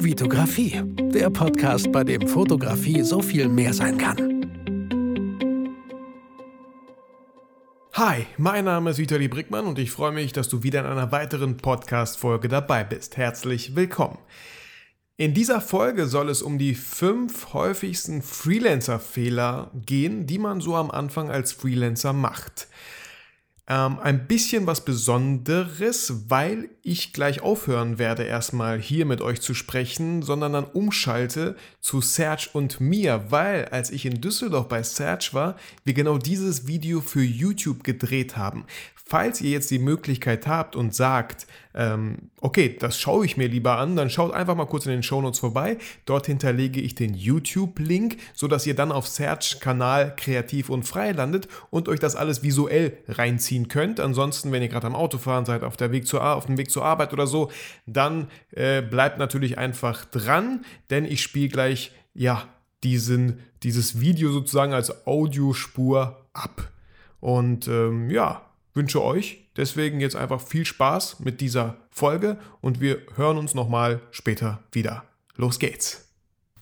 Vitografie, der Podcast, bei dem Fotografie so viel mehr sein kann. Hi, mein Name ist Vitali Brickmann und ich freue mich, dass du wieder in einer weiteren Podcast-Folge dabei bist. Herzlich willkommen. In dieser Folge soll es um die fünf häufigsten Freelancer-Fehler gehen, die man so am Anfang als Freelancer macht. Ähm, ein bisschen was Besonderes, weil ich gleich aufhören werde, erstmal hier mit euch zu sprechen, sondern dann umschalte zu Serge und mir, weil als ich in Düsseldorf bei Serge war, wir genau dieses Video für YouTube gedreht haben. Falls ihr jetzt die Möglichkeit habt und sagt, ähm, okay, das schaue ich mir lieber an, dann schaut einfach mal kurz in den Shownotes vorbei. Dort hinterlege ich den YouTube-Link, sodass ihr dann auf Search-Kanal kreativ und frei landet und euch das alles visuell reinziehen könnt. Ansonsten, wenn ihr gerade am Autofahren seid, auf, der Weg zur, auf dem Weg zur Arbeit oder so, dann äh, bleibt natürlich einfach dran, denn ich spiele gleich, ja, diesen, dieses Video sozusagen als Audiospur ab. Und ähm, ja, wünsche euch deswegen jetzt einfach viel Spaß mit dieser Folge und wir hören uns nochmal später wieder. Los geht's!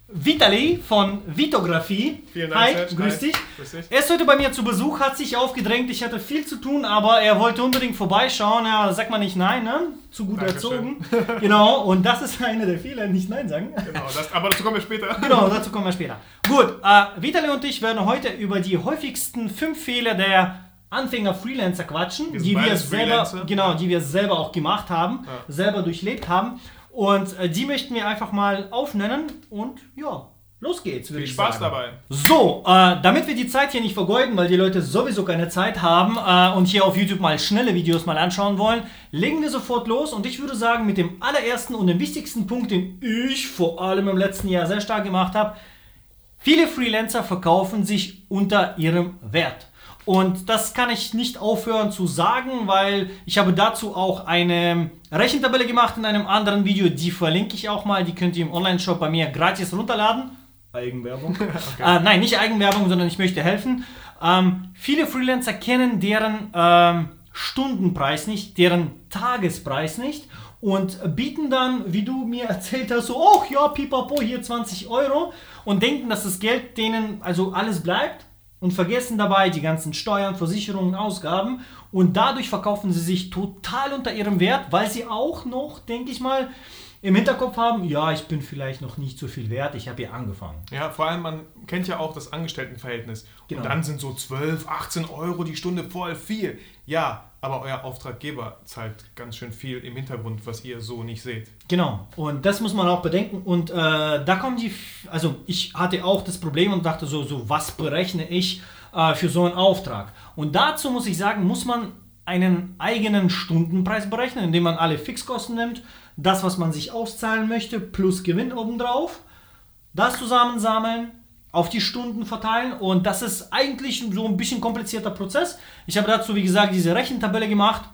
Vitali von Vitografie. Vielen Dank, Hi, Serge. grüß Hi. dich. Grüß dich. Er ist heute bei mir zu Besuch, hat sich aufgedrängt. Ich hatte viel zu tun, aber er wollte unbedingt vorbeischauen. Ja, sagt man nicht nein, ne? Zu gut Dankeschön. erzogen. genau, und das ist einer der Fehler, nicht nein sagen. Genau, das, aber dazu kommen wir später. Genau, dazu kommen wir später. Gut, äh, Vitali und ich werden heute über die häufigsten fünf Fehler der Anfänger-Freelancer quatschen, Wir die wir selber, Freelancer. genau, die wir selber auch gemacht haben, Ja. selber durchlebt haben. Und äh, die möchten wir einfach mal aufnennen und ja, los geht's, Viel Spaß sagen. dabei. So, äh, damit wir die Zeit hier nicht vergeuden, weil die Leute sowieso keine Zeit haben äh, und hier auf YouTube mal schnelle Videos mal anschauen wollen, legen wir sofort los und ich würde sagen, mit dem allerersten und dem wichtigsten Punkt, den ich vor allem im letzten Jahr sehr stark gemacht habe, viele Freelancer verkaufen sich unter ihrem Wert. Und das kann ich nicht aufhören zu sagen, weil ich habe dazu auch eine Rechentabelle gemacht in einem anderen Video, die verlinke ich auch mal, die könnt ihr im Online-Shop bei mir gratis runterladen. Eigenwerbung. äh, nein, nicht Eigenwerbung, sondern ich möchte helfen. Ähm, viele Freelancer kennen deren ähm, Stundenpreis nicht, deren Tagespreis nicht und bieten dann, wie du mir erzählt hast, so, oh ja, pipapo, hier 20 Euro. Und denken, dass das Geld denen also alles bleibt und vergessen dabei die ganzen Steuern, Versicherungen, Ausgaben. Und dadurch verkaufen sie sich total unter ihrem Wert, weil sie auch noch, denke ich mal, im Hinterkopf haben, ja, ich bin vielleicht noch nicht so viel wert, ich habe hier angefangen. Ja, vor allem, man kennt ja auch das Angestelltenverhältnis. Genau. Und dann sind so 12, 18 Euro die Stunde voll viel. Ja, aber euer Auftraggeber zahlt ganz schön viel im Hintergrund, was ihr so nicht seht. Genau, und das muss man auch bedenken. Und äh, da kommen die, also ich hatte auch das Problem und dachte so, so was berechne ich äh, für so einen Auftrag? Und dazu muss ich sagen, muss man einen eigenen Stundenpreis berechnen, indem man alle Fixkosten nimmt, das, was man sich auszahlen möchte, plus Gewinn obendrauf, das zusammensammeln, auf die Stunden verteilen und das ist eigentlich so ein bisschen komplizierter Prozess. Ich habe dazu, wie gesagt, diese Rechentabelle gemacht.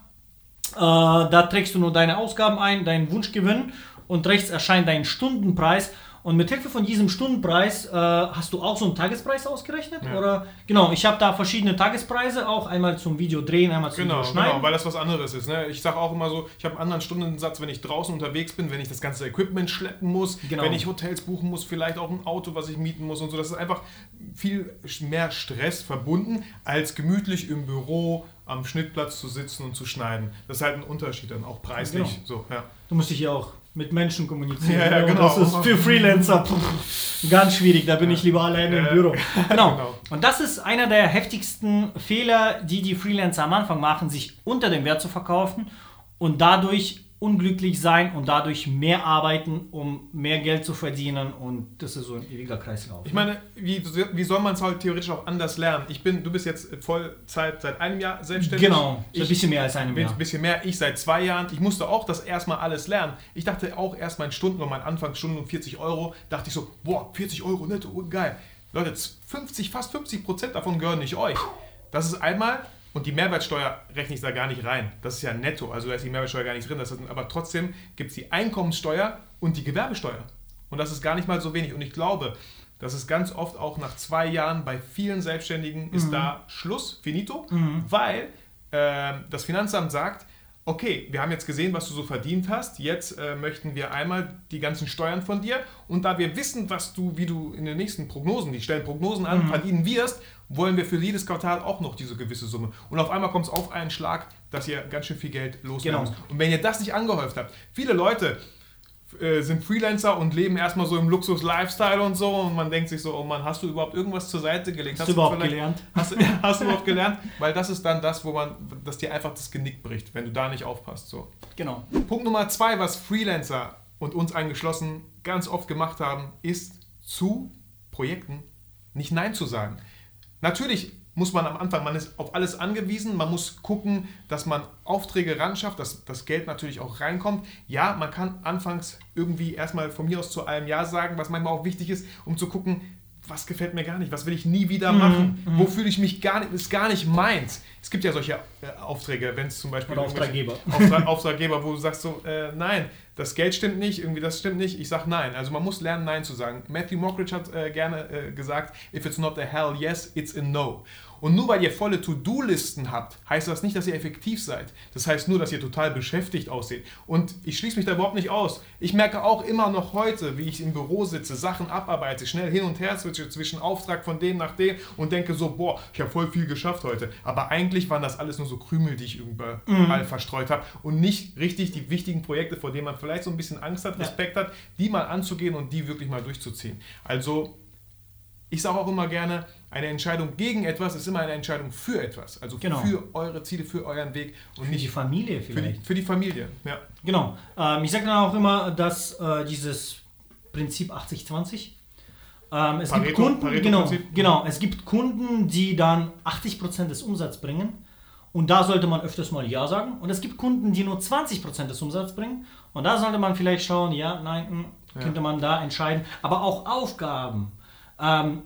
Äh, da trägst du nur deine Ausgaben ein, deinen Wunschgewinn und rechts erscheint dein Stundenpreis. Und mit Hilfe von diesem Stundenpreis äh, hast du auch so einen Tagespreis ausgerechnet? Ja. Oder genau, ich habe da verschiedene Tagespreise, auch einmal zum Video drehen, einmal zum Genau, Video schneiden. genau, weil das was anderes ist. Ne? Ich sage auch immer so, ich habe einen anderen Stundensatz, wenn ich draußen unterwegs bin, wenn ich das ganze Equipment schleppen muss, Genau. wenn ich Hotels buchen muss, vielleicht auch ein Auto, was ich mieten muss und so. Das ist einfach viel mehr Stress verbunden, als gemütlich im Büro am Schnittplatz zu sitzen und zu schneiden. Das ist halt ein Unterschied dann, auch preislich. Genau. So, ja. Du musst dich ja auch mit Menschen kommunizieren. Ja, ja, genau. Das ist für Freelancer pff, ganz schwierig. Da bin ich lieber alleine im Ja. Büro. Genau. Genau. Und das ist einer der heftigsten Fehler, die die Freelancer am Anfang machen, sich unter dem Wert zu verkaufen und dadurch unglücklich sein und dadurch mehr arbeiten, um mehr Geld zu verdienen. Und das ist so ein ewiger Kreislauf. Ich meine, wie, wie soll man es halt theoretisch auch anders lernen? Ich bin, du bist jetzt Vollzeit seit einem Jahr selbstständig. genau, so ein Ich bisschen mehr als einem bin Jahr. ein bisschen mehr, ich seit zwei Jahren. Ich musste auch das erstmal alles lernen. Ich dachte auch erst mein Stunden, mein Anfangsstunden um 40 Euro, dachte ich so, boah, 40 Euro netto, geil. Leute, 50, fast 50 Prozent davon gehören nicht euch. Das ist einmal, und die Mehrwertsteuer rechne ich da gar nicht rein. Das ist ja netto, also da ist die Mehrwertsteuer gar nicht drin. Das ist, aber trotzdem gibt es die Einkommenssteuer und die Gewerbesteuer. Und das ist gar nicht mal so wenig. Und ich glaube, dass es ganz oft auch nach zwei Jahren bei vielen Selbstständigen ist da Schluss, finito, weil ähm, das Finanzamt sagt, okay, wir haben jetzt gesehen, was du so verdient hast, jetzt äh, möchten wir einmal die ganzen Steuern von dir und da wir wissen, was du, wie du in den nächsten Prognosen, die stellen Prognosen an, mhm. verdienen wirst, wollen wir für jedes Quartal auch noch diese gewisse Summe. Und auf einmal kommt es auf einen Schlag, dass ihr ganz schön viel Geld loswerden genau. Und wenn ihr das nicht angehäuft habt, viele Leute äh, sind Freelancer und leben erstmal so im Luxus-Lifestyle und so und man denkt sich so, oh Mann, hast du überhaupt irgendwas zur Seite gelegt? Hast, hast du überhaupt gelernt? Hast, hast, du überhaupt gelernt? Weil das ist dann das, wo man, dass dir einfach das Genick bricht, wenn du da nicht aufpasst. So. Genau. Punkt Nummer zwei, was Freelancer und uns eingeschlossen ganz oft gemacht haben, ist zu Projekten nicht Nein zu sagen. Natürlich muss man am Anfang, man ist auf alles angewiesen, man muss gucken, dass man Aufträge ran schafft, dass das Geld natürlich auch reinkommt. Ja, man kann anfangs irgendwie erstmal von mir aus zu allem Ja sagen, was manchmal auch wichtig ist, um zu gucken, was gefällt mir gar nicht, was will ich nie wieder mhm, machen, mhm. wo fühle ich mich gar nicht, ist gar nicht meins. Es gibt ja solche äh, Aufträge, wenn es zum Beispiel Oder Auftraggeber. Auftrag, Auftraggeber, wo du sagst so, äh, nein, das Geld stimmt nicht, irgendwie das stimmt nicht, ich sag nein. Also man muss lernen, nein zu sagen. Matthew Mockridge hat äh, gerne äh, gesagt, if it's not a hell yes, it's a no. Und nur weil ihr volle To-Do-Listen habt, heißt das nicht, dass ihr effektiv seid. Das heißt nur, dass ihr total beschäftigt aussieht. Und ich schließe mich da überhaupt nicht aus. Ich merke auch immer noch heute, wie ich im Büro sitze, Sachen abarbeite, schnell hin und her switche zwischen Auftrag von dem nach dem und denke so, boah, ich habe voll viel geschafft heute. Aber eigentlich waren das alles nur so Krümel, die ich überall mhm. verstreut habe und nicht richtig die wichtigen Projekte, vor denen man vielleicht so ein bisschen Angst hat, Respekt ja. hat, die mal anzugehen und die wirklich mal durchzuziehen. Also ich sage auch immer gerne, eine Entscheidung gegen etwas ist immer eine Entscheidung für etwas. Also genau. für eure Ziele, für euren Weg und für nicht die Familie vielleicht. Für die, für die Familie, ja. Genau. Ähm, ich sage dann auch immer, dass äh, dieses Prinzip 80-20 ähm, es Pareto, gibt Kunden, genau, genau, es gibt Kunden, die dann 80% des Umsatzes bringen und da sollte man öfters mal Ja sagen. Und es gibt Kunden, die nur 20% des Umsatzes bringen und da sollte man vielleicht schauen, ja, nein, mh, hm, könnte ja. man da entscheiden. Aber auch Aufgaben. Ähm,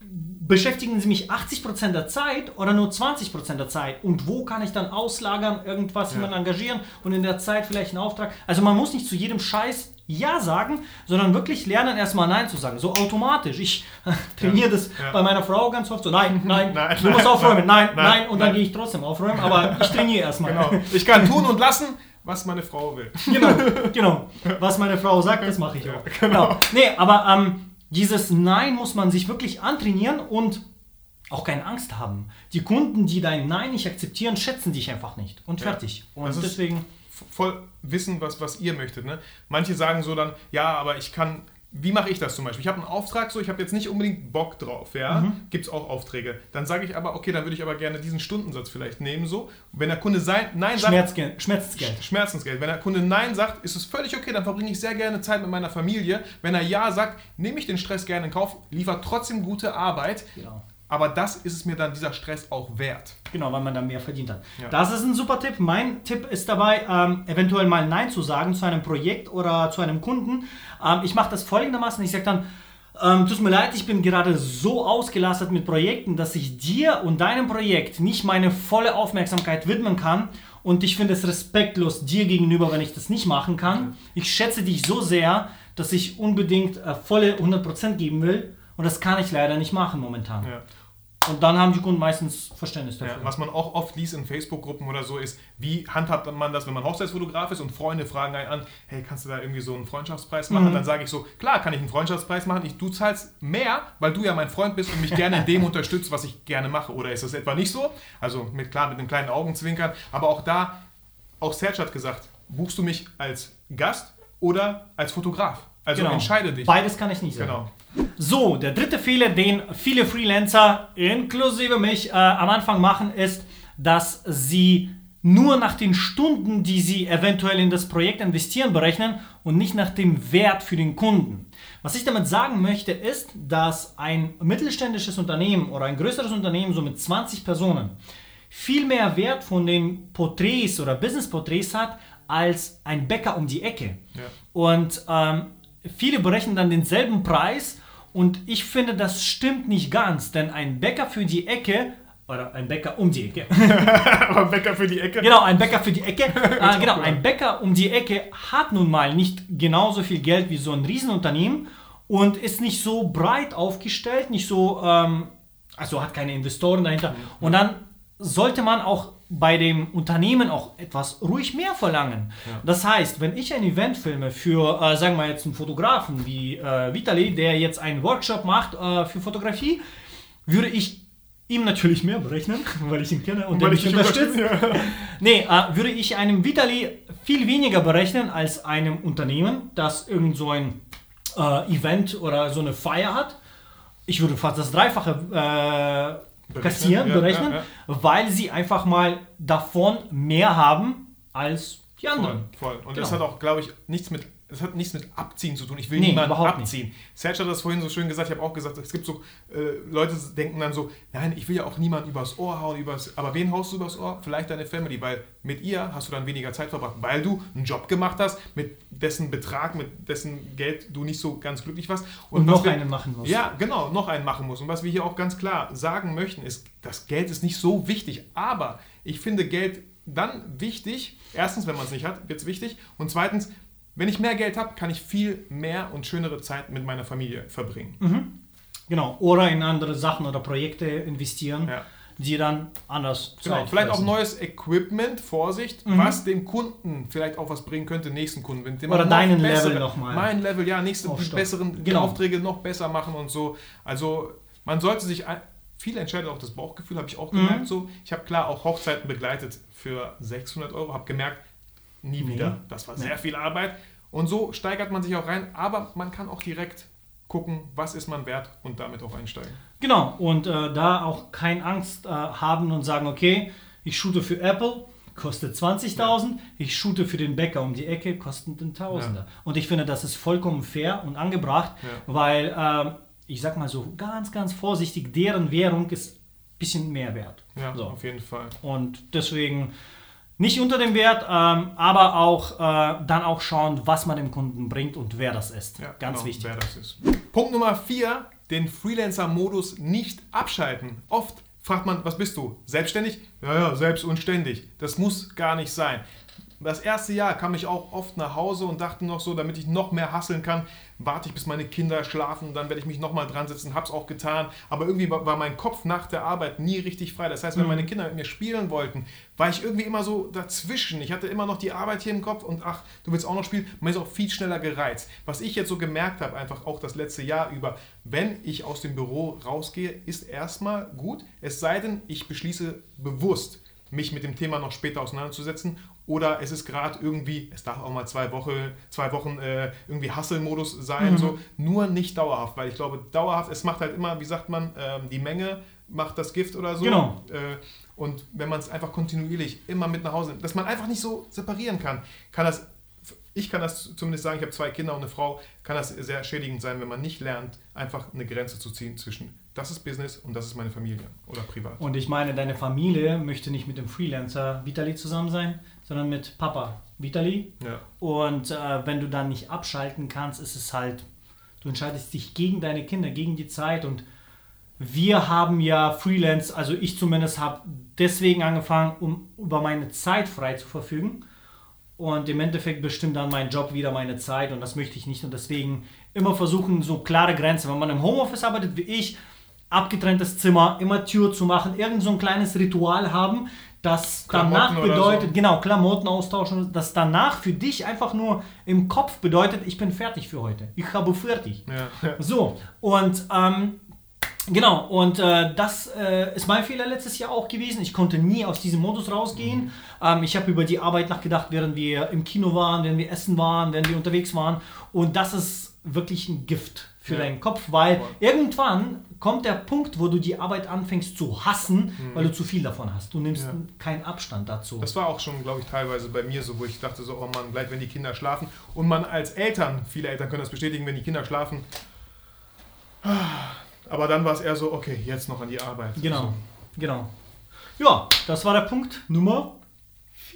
beschäftigen sie mich 80% der Zeit oder nur 20% der Zeit? Und wo kann ich dann auslagern, irgendwas, ja. jemanden engagieren und in der Zeit vielleicht einen Auftrag? Also man muss nicht zu jedem Scheiß Ja sagen, sondern wirklich lernen, erstmal Nein zu sagen. So automatisch. Ich trainiere ja. das ja. bei meiner Frau ganz oft so, nein, nein, nein du musst aufräumen, nein, nein, nein. und dann gehe ich trotzdem aufräumen, aber ich trainiere erstmal. Genau. Ich kann tun und lassen, was meine Frau will. Genau, genau. Was meine Frau sagt, das mache ich auch. Genau. genau. Nee, aber ähm, dieses Nein muss man sich wirklich antrainieren und auch keine Angst haben. Die Kunden, die dein Nein nicht akzeptieren, schätzen dich einfach nicht. Und fertig. Und deswegen. Voll wissen, was, was ihr möchtet. Ne? Manche sagen so dann, ja, aber ich kann wie mache ich das zum Beispiel? Ich habe einen Auftrag, so ich habe jetzt nicht unbedingt Bock drauf, ja. Mhm. Gibt es auch Aufträge. Dann sage ich aber, okay, dann würde ich aber gerne diesen Stundensatz vielleicht nehmen, so. Wenn der Kunde sein, Nein sagt. Schmerzgeld. Schmerzensgeld. Schmerzensgeld. Wenn der Kunde Nein sagt, ist es völlig okay, dann verbringe ich sehr gerne Zeit mit meiner Familie. Wenn er Ja sagt, nehme ich den Stress gerne in Kauf, liefert trotzdem gute Arbeit. Genau. Aber das ist es mir dann dieser Stress auch wert. Genau, weil man dann mehr verdient hat. Ja. Das ist ein super Tipp. Mein Tipp ist dabei, ähm, eventuell mal Nein zu sagen zu einem Projekt oder zu einem Kunden. Ähm, ich mache das folgendermaßen. Ich sage dann, ähm, tut mir leid, ich bin gerade so ausgelastet mit Projekten, dass ich dir und deinem Projekt nicht meine volle Aufmerksamkeit widmen kann. Und ich finde es respektlos dir gegenüber, wenn ich das nicht machen kann. Ich schätze dich so sehr, dass ich unbedingt äh, volle 100% geben will. Und das kann ich leider nicht machen momentan. Ja. Und dann haben die Kunden meistens Verständnis dafür. Ja, was man auch oft liest in Facebook-Gruppen oder so ist, wie handhabt man das, wenn man Hochzeitsfotograf ist und Freunde fragen einen an, hey, kannst du da irgendwie so einen Freundschaftspreis machen? Mhm. Dann sage ich so, klar kann ich einen Freundschaftspreis machen, ich, du zahlst mehr, weil du ja mein Freund bist und mich gerne in dem unterstützt, was ich gerne mache. Oder ist das etwa nicht so? Also mit klar, mit einem kleinen Augenzwinkern. Aber auch da, auch Serge hat gesagt, buchst du mich als Gast oder als Fotograf? Also genau. entscheide dich. Beides kann ich nicht sagen. Genau. So, der dritte Fehler, den viele Freelancer, inklusive mich, äh, am Anfang machen, ist, dass sie nur nach den Stunden, die sie eventuell in das Projekt investieren, berechnen und nicht nach dem Wert für den Kunden. Was ich damit sagen möchte, ist, dass ein mittelständisches Unternehmen oder ein größeres Unternehmen, so mit 20 Personen, viel mehr Wert von den Porträts oder Business-Porträts hat als ein Bäcker um die Ecke. Ja. Und ähm, viele berechnen dann denselben Preis und ich finde, das stimmt nicht ganz, denn ein Bäcker für die Ecke oder ein Bäcker um die Ecke. Aber ein Bäcker für die Ecke? Genau, ein Bäcker für die Ecke. äh, genau, ein Bäcker um die Ecke hat nun mal nicht genauso viel Geld wie so ein Riesenunternehmen und ist nicht so breit aufgestellt, nicht so, ähm, also hat keine Investoren dahinter. Und dann sollte man auch bei dem Unternehmen auch etwas ruhig mehr verlangen. Ja. Das heißt, wenn ich ein Event filme für, äh, sagen wir jetzt einen Fotografen wie äh, Vitali, der jetzt einen Workshop macht äh, für Fotografie, würde ich ihm natürlich mehr berechnen, weil ich ihn kenne und Weil der ich mich unterstützt. unterstütze, ja. Nee, äh, würde ich einem Vitali viel weniger berechnen als einem Unternehmen, das irgend so ein äh, Event oder so eine Feier hat. Ich würde fast das Dreifache äh, Berechnen, kassieren, ja, berechnen, ja, weil sie einfach mal davon mehr haben als die Voll, anderen. voll. Und Genau. das hat auch, glaube ich, nichts mit, das hat nichts mit Abziehen zu tun. Ich will Nee, niemanden überhaupt nicht. abziehen. Serge hat das vorhin so schön gesagt, ich habe auch gesagt, es gibt so, äh, Leute denken dann so, nein, ich will ja auch niemanden übers Ohr hauen, übers, aber wen haust du übers Ohr? Vielleicht deine Family, weil mit ihr hast du dann weniger Zeit verbracht, weil du einen Job gemacht hast, mit dessen Betrag, mit dessen Geld du nicht so ganz glücklich warst. Und was noch wir- einen machen musst. Ja, genau, noch einen machen muss. Und was wir hier auch ganz klar sagen möchten, ist, das Geld ist nicht so wichtig. Aber ich finde Geld dann wichtig. Erstens, wenn man es nicht hat, wird es wichtig. Und zweitens, wenn ich mehr Geld habe, kann ich viel mehr und schönere Zeit mit meiner Familie verbringen. Genau. Oder in andere Sachen oder Projekte investieren, Ja. die dann anders Genau, vielleicht auch fressen. neues Equipment, Vorsicht, was dem Kunden vielleicht auch was bringen könnte, nächsten Kunden. Wenn dem Oder deinen Level bessere- noch mal Mein Level, ja, nächste, die aufstocken. besseren Genau. Aufträge noch besser machen und so. Also man sollte sich, viel entscheidet auch das Bauchgefühl, habe ich auch Mhm. gemerkt. So. Ich habe klar auch Hochzeiten begleitet für 600 Euro, habe gemerkt, nie Nee. wieder. Das war Nee. sehr viel Arbeit. Und so steigert man sich auch rein, aber man kann auch direkt gucken, was ist man wert und damit auch einsteigen. Genau, und äh, da auch keine Angst äh, haben und sagen, okay, ich shoote für Apple, kostet 20.000, ich shoote für den Bäcker um die Ecke, kostet ein Tausender. Und ich finde, das ist vollkommen fair und angebracht, Ja. weil, ähm, ich sag mal so ganz, ganz vorsichtig, deren Währung ist ein bisschen mehr wert. Ja, So. auf jeden Fall. Und deswegen nicht unter dem Wert, ähm, aber auch äh, dann auch schauen, was man dem Kunden bringt und wer das ist. Ja, Ganz genau, wichtig. Wer das ist. Punkt Nummer 4, den Freelancer-Modus nicht abschalten. Oft fragt man, was bist du? Selbstständig? Ja, ja, selbst und ständig. Das muss gar nicht sein. Das erste Jahr kam ich auch oft nach Hause und dachte noch so, damit ich noch mehr hasseln kann, warte ich bis meine Kinder schlafen, dann werde ich mich nochmal dran setzen, hab's auch getan. Aber irgendwie war war mein Kopf nach der Arbeit nie richtig frei. Das heißt, wenn meine Kinder mit mir spielen wollten, war ich irgendwie immer so dazwischen. Ich hatte immer noch die Arbeit hier im Kopf und ach, du willst auch noch spielen. Man ist auch viel schneller gereizt. Was ich jetzt so gemerkt habe, einfach auch das letzte Jahr über, wenn ich aus dem Büro rausgehe, ist erstmal gut. Es sei denn, ich beschließe bewusst, mich mit dem Thema noch später auseinanderzusetzen. Oder es ist gerade irgendwie, es darf auch mal zwei, Woche, zwei Wochen äh, irgendwie Hustle-Modus sein, so. nur nicht dauerhaft, weil ich glaube, dauerhaft, es macht halt immer, wie sagt man, ähm, die Menge macht das Gift oder so. Genau. Äh, und wenn man es einfach kontinuierlich immer mit nach Hause nimmt, dass man einfach nicht so separieren kann, kann das, ich kann das zumindest sagen, ich habe zwei Kinder und eine Frau, kann das sehr schädigend sein, wenn man nicht lernt, einfach eine Grenze zu ziehen zwischen, das ist Business und das ist meine Familie oder privat. Und ich meine, deine Familie möchte nicht mit dem Freelancer Vitali zusammen sein, sondern mit Papa Vitali. Ja. Und äh, wenn du dann nicht abschalten kannst, ist es halt, du entscheidest dich gegen deine Kinder, gegen die Zeit. Und wir haben ja Freelance, also ich zumindest habe deswegen angefangen, um über meine Zeit frei zu verfügen. Und im Endeffekt bestimmt dann mein Job wieder meine Zeit und das möchte ich nicht. Und deswegen immer versuchen, so klare Grenzen. Wenn man im Homeoffice arbeitet wie ich, abgetrenntes Zimmer, immer Tür zu machen, irgend so ein kleines Ritual haben, das Klamotten danach bedeutet, so. genau, Klamotten austauschen, das danach für dich einfach nur im Kopf bedeutet, ich bin fertig für heute. Ich habe fertig. Ja. So, und ähm, genau, und äh, das äh, ist mein Fehler letztes Jahr auch gewesen. Ich konnte nie aus diesem Modus rausgehen. Mhm. Ähm, ich habe über die Arbeit nachgedacht, während wir im Kino waren, während wir essen waren, während wir unterwegs waren. Und das ist wirklich ein Gift für Ja. deinen Kopf, weil Voll. irgendwann kommt der Punkt, wo du die Arbeit anfängst zu hassen, weil du zu viel davon hast. Du nimmst Mhm. Ja. keinen Abstand dazu. Das war auch schon, glaube ich, teilweise bei mir so, wo ich dachte so, oh Mann, bleibt, wenn die Kinder schlafen. Und man als Eltern, viele Eltern können das bestätigen, wenn die Kinder schlafen. Aber dann war es eher so, okay, jetzt noch an die Arbeit. Genau, genau. Ja, das war der Punkt Nummer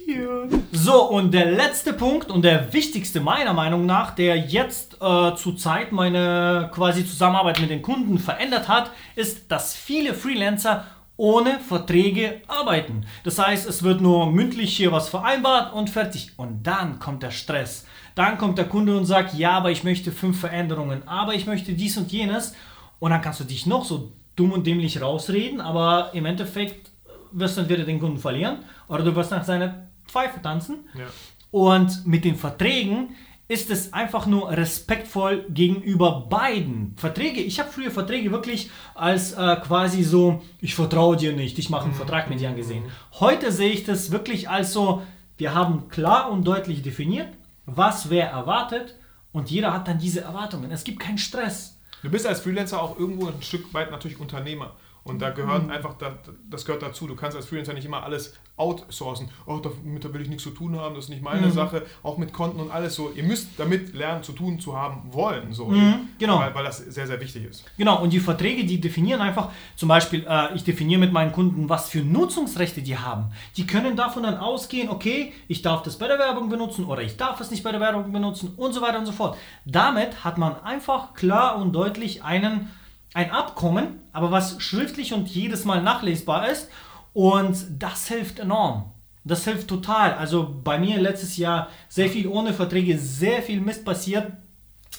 4. So, und der letzte Punkt und der wichtigste meiner Meinung nach, der jetzt äh, zur Zeit meine quasi Zusammenarbeit mit den Kunden verändert hat, ist, dass viele Freelancer ohne Verträge arbeiten. Das heißt, es wird nur mündlich hier was vereinbart und fertig. Und dann kommt der Stress. Dann kommt der Kunde und sagt, ja, aber ich möchte fünf Veränderungen, aber ich möchte dies und jenes. Und dann kannst du dich noch so dumm und dämlich rausreden, aber im Endeffekt wirst entweder den Kunden verlieren oder du wirst nach seiner Pfeife tanzen. Ja. Und mit den Verträgen ist es einfach nur respektvoll gegenüber beiden. Verträge, ich habe früher Verträge wirklich als äh, quasi so, ich vertraue dir nicht, ich mache einen Vertrag mit dir angesehen. Heute sehe ich das wirklich als so, wir haben klar und deutlich definiert, was wer erwartet und jeder hat dann diese Erwartungen. Es gibt keinen Stress. Du bist als Freelancer auch irgendwo ein Stück weit natürlich Unternehmer. Und da gehört einfach, da- das gehört dazu. Du kannst als Freelancer nicht immer alles outsourcen. Oh, damit will ich nichts zu tun haben, das ist nicht meine Sache. Auch mit Konten und alles so. Ihr müsst damit lernen, zu tun zu haben wollen. So. genau. Weil, weil das sehr, sehr wichtig ist. Genau, und die Verträge, die definieren einfach, zum Beispiel, äh, ich definiere mit meinen Kunden, was für Nutzungsrechte die haben. Die können davon dann ausgehen, okay, ich darf das bei der Werbung benutzen oder ich darf es nicht bei der Werbung benutzen und so weiter und so fort. Damit hat man einfach klar und deutlich einen, ein Abkommen, aber was schriftlich und jedes Mal nachlesbar ist und das hilft enorm. Das hilft total. Also bei mir letztes Jahr sehr viel ohne Verträge, sehr viel Mist passiert.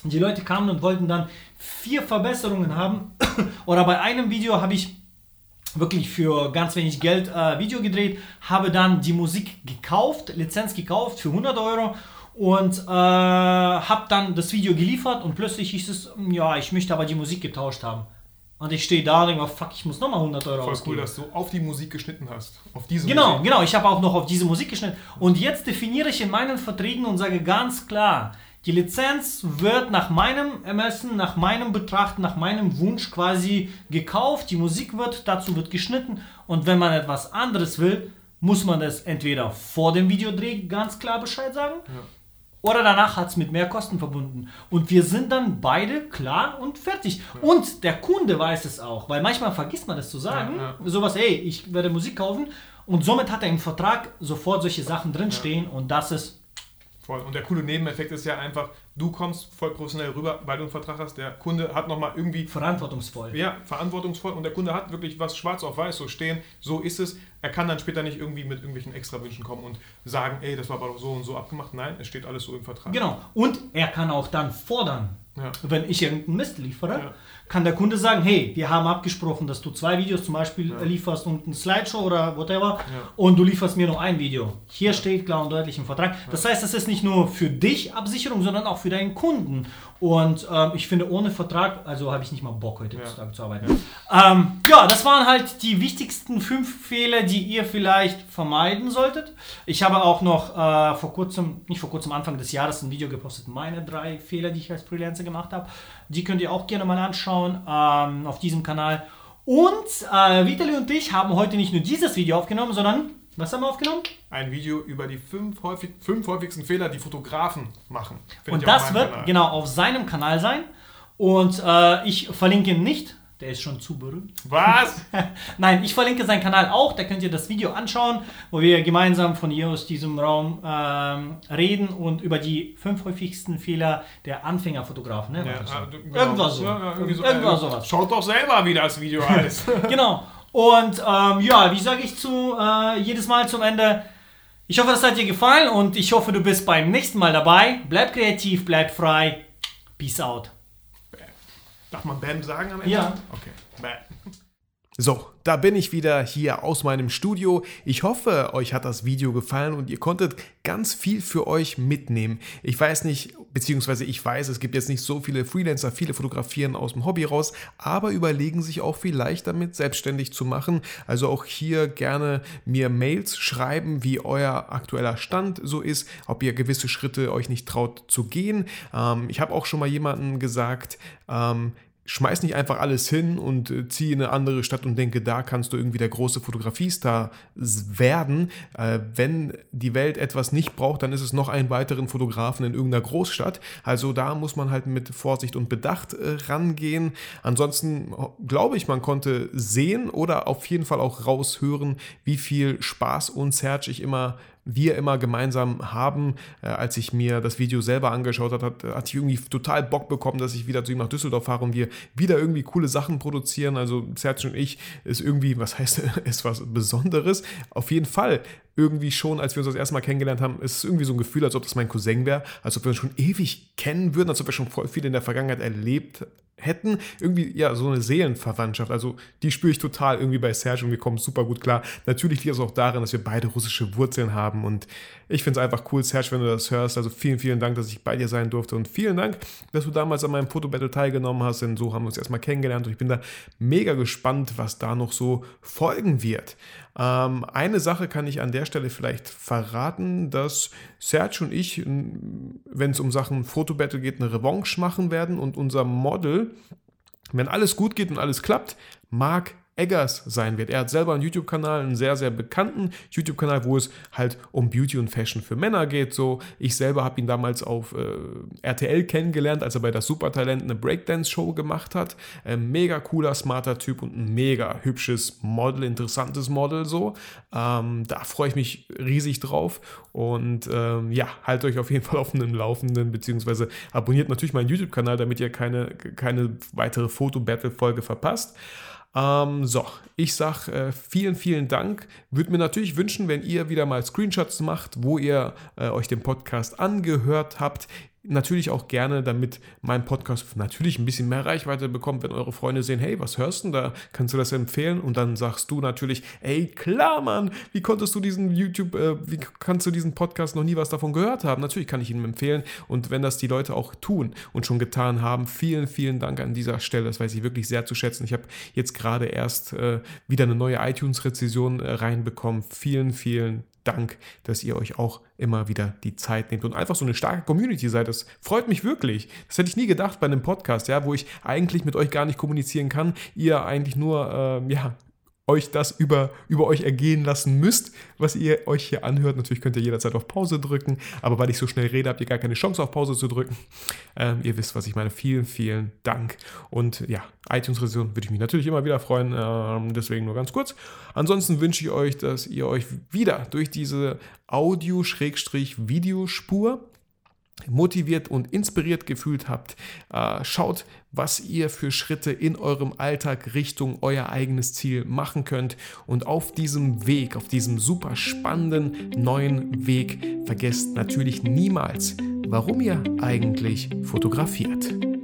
Die Leute kamen und wollten dann vier Verbesserungen haben. Oder bei einem Video habe ich wirklich für ganz wenig Geld äh, Video gedreht, habe dann die Musik gekauft, Lizenz gekauft für 100 Euro und äh, habe dann das Video geliefert und plötzlich hieß es, ja, ich möchte aber die Musik getauscht haben. Und ich stehe da und denke, fuck, ich muss nochmal 100 Euro Voll ausgeben. cool, dass du auf die Musik geschnitten hast. Auf diese Genau, Musik. genau. Ich habe auch noch auf diese Musik geschnitten. Und jetzt definiere ich in meinen Verträgen und sage ganz klar, die Lizenz wird nach meinem Ermessen, nach meinem Betrachten, nach meinem Wunsch quasi gekauft. Die Musik wird, dazu wird geschnitten. Und wenn man etwas anderes will, muss man das entweder vor dem Videodreh ganz klar Bescheid sagen. Oder danach hat es mit mehr Kosten verbunden. Und wir sind dann beide klar und fertig. Und der Kunde weiß es auch, weil manchmal vergisst man das zu sagen. Ja, Sowas, hey, ich werde Musik kaufen. Und somit hat er im Vertrag sofort solche Sachen drinstehen. Und das ist, Voll. Und der coole Nebeneffekt ist ja einfach, du kommst voll professionell rüber, weil du einen Vertrag hast. Der Kunde hat nochmal irgendwie verantwortungsvoll. ja, verantwortungsvoll und der Kunde hat wirklich was schwarz auf weiß so stehen, so ist es. Er kann dann später nicht irgendwie mit irgendwelchen Extrawünschen kommen und sagen, ey, das war aber doch so und so abgemacht. Nein, es steht alles so im Vertrag. Genau. Und er kann auch dann fordern, Ja. wenn ich irgendeinen Mist liefere, Ja. kann der Kunde sagen, hey, wir haben abgesprochen, dass du zwei Videos zum Beispiel lieferst und ein Slideshow oder whatever und du lieferst mir nur ein Video. Hier steht klar und deutlich im Vertrag. Das heißt, es ist nicht nur für dich Absicherung, sondern auch für deinen Kunden. Und ähm, ich finde, ohne Vertrag, also habe ich nicht mal Bock, heute Ja. zu arbeiten. Ähm, ja, das waren halt die wichtigsten fünf Fehler, die ihr vielleicht vermeiden solltet. Ich habe auch noch äh, vor kurzem, nicht vor kurzem, Anfang des Jahres ein Video gepostet, meine drei Fehler, die ich als Freelancer gemacht habe. Die könnt ihr auch gerne mal anschauen ähm, auf diesem Kanal. Und äh, Vitali und ich haben heute nicht nur dieses Video aufgenommen, sondern was haben wir aufgenommen? Ein Video über die fünf, häufig, fünf häufigsten Fehler, die Fotografen machen. Und das wird Kanal. genau auf seinem Kanal sein. Und äh, ich verlinke ihn nicht. Der ist schon zu berühmt. Was? Nein, ich verlinke seinen Kanal auch, da könnt ihr das Video anschauen, wo wir gemeinsam von hier aus diesem Raum ähm, reden und über die fünf häufigsten Fehler der Anfängerfotografen. Ne? Ja, so? äh, genau. Irgendwas so. Ja, irgendwie so. Irgendwas sowas. Schaut doch selber, wie das Video heißt. Genau. Und ähm, ja, wie sage ich zu äh, jedes Mal zum Ende? Ich hoffe, das hat dir gefallen und ich hoffe, du bist beim nächsten Mal dabei. Bleib kreativ, bleib frei. Peace out. Darf man Bam sagen am Ende? Ja. Okay. Bam. So, da bin ich wieder hier aus meinem Studio. Ich hoffe, euch hat das Video gefallen und ihr konntet ganz viel für euch mitnehmen. Ich weiß nicht, beziehungsweise ich weiß, es gibt jetzt nicht so viele Freelancer, viele fotografieren aus dem Hobby raus, aber überlegen sich auch vielleicht damit selbstständig zu machen. Also auch hier gerne mir Mails schreiben, wie euer aktueller Stand so ist, ob ihr gewisse Schritte euch nicht traut zu gehen. Ähm, ich habe auch schon mal jemanden gesagt, ähm, schmeiß nicht einfach alles hin und äh, zieh in eine andere Stadt und denke, da kannst du irgendwie der große Fotografiestar werden. Äh, wenn die Welt etwas nicht braucht, dann ist es noch einen weiteren Fotografen in irgendeiner Großstadt. Also da muss man halt mit Vorsicht und Bedacht äh, rangehen. Ansonsten glaube ich, man konnte sehen oder auf jeden Fall auch raushören, wie viel Spaß und Serge ich immer wir immer gemeinsam haben. Äh, als ich mir das Video selber angeschaut habe, hat, hatte ich irgendwie total Bock bekommen, dass ich wieder zu ihm nach Düsseldorf fahre und wir wieder irgendwie coole Sachen produzieren. Also Serge und ich ist irgendwie, was heißt, ist was Besonderes. Auf jeden Fall irgendwie schon, als wir uns das erste Mal kennengelernt haben, ist es irgendwie so ein Gefühl, als ob das mein Cousin wäre, als ob wir uns schon ewig kennen würden, als ob wir schon voll viel in der Vergangenheit erlebt hätten. Irgendwie, ja, so eine Seelenverwandtschaft. Also die spüre ich total irgendwie bei Serge und wir kommen super gut klar. Natürlich liegt es auch darin, dass wir beide russische Wurzeln haben und ich finde es einfach cool, Serge, wenn du das hörst. Also vielen, vielen Dank, dass ich bei dir sein durfte und vielen Dank, dass du damals an meinem Fotobattle teilgenommen hast, denn so haben wir uns erstmal kennengelernt und ich bin da mega gespannt, was da noch so folgen wird. Ähm, eine Sache kann ich an der Stelle vielleicht verraten, dass Serge und ich, wenn es um Sachen Fotobattle geht, eine Revanche machen werden und unser Model, wenn alles gut geht und alles klappt, Marc Eggers sein wird. Er hat selber einen YouTube-Kanal, einen sehr, sehr bekannten YouTube-Kanal, wo es halt um Beauty und Fashion für Männer geht. So, ich selber habe ihn damals auf äh, RTL kennengelernt, als er bei das Supertalent eine Breakdance-Show gemacht hat. Äh, mega cooler, smarter Typ und ein mega hübsches Model, interessantes Model so. Ähm, da freue ich mich riesig drauf. Und ähm, ja, haltet euch auf jeden Fall auf dem Laufenden, beziehungsweise abonniert natürlich meinen YouTube-Kanal, damit ihr keine, keine weitere Foto-Battle-Folge verpasst. Ähm, so, ich sage äh, vielen, vielen Dank. Würde mir natürlich wünschen, wenn ihr wieder mal Screenshots macht, wo ihr äh, euch den Podcast angehört habt natürlich auch gerne, damit mein Podcast natürlich ein bisschen mehr Reichweite bekommt, wenn eure Freunde sehen, hey, was hörst du da? Kannst du das empfehlen? Und dann sagst du natürlich, ey, klar, Mann, wie konntest du diesen YouTube, äh, wie kannst du diesen Podcast noch nie was davon gehört haben? Natürlich kann ich ihn empfehlen. Und wenn das die Leute auch tun und schon getan haben, vielen, vielen Dank an dieser Stelle. Das weiß ich wirklich sehr zu schätzen. Ich habe jetzt gerade erst äh, wieder eine neue iTunes-Rezession äh, reinbekommen. Vielen, vielen Dank, dass ihr euch auch immer wieder die Zeit nehmt und einfach so eine starke Community seid. Das freut mich wirklich. Das hätte ich nie gedacht bei einem Podcast, ja, wo ich eigentlich mit euch gar nicht kommunizieren kann. Ihr eigentlich nur, äh, ja, euch das über, über euch ergehen lassen müsst, was ihr euch hier anhört. Natürlich könnt ihr jederzeit auf Pause drücken, aber weil ich so schnell rede, habt ihr gar keine Chance auf Pause zu drücken. Ähm, ihr wisst, was ich meine. Vielen, vielen Dank. Und ja, iTunes-Rezension würde ich mich natürlich immer wieder freuen. Ähm, deswegen nur ganz kurz. Ansonsten wünsche ich euch, dass ihr euch wieder durch diese Audio-Videospur motiviert und inspiriert gefühlt habt, äh, schaut, was ihr für Schritte in eurem Alltag Richtung euer eigenes Ziel machen könnt. Und auf diesem Weg, auf diesem super spannenden neuen Weg, vergesst natürlich niemals, warum ihr eigentlich fotografiert.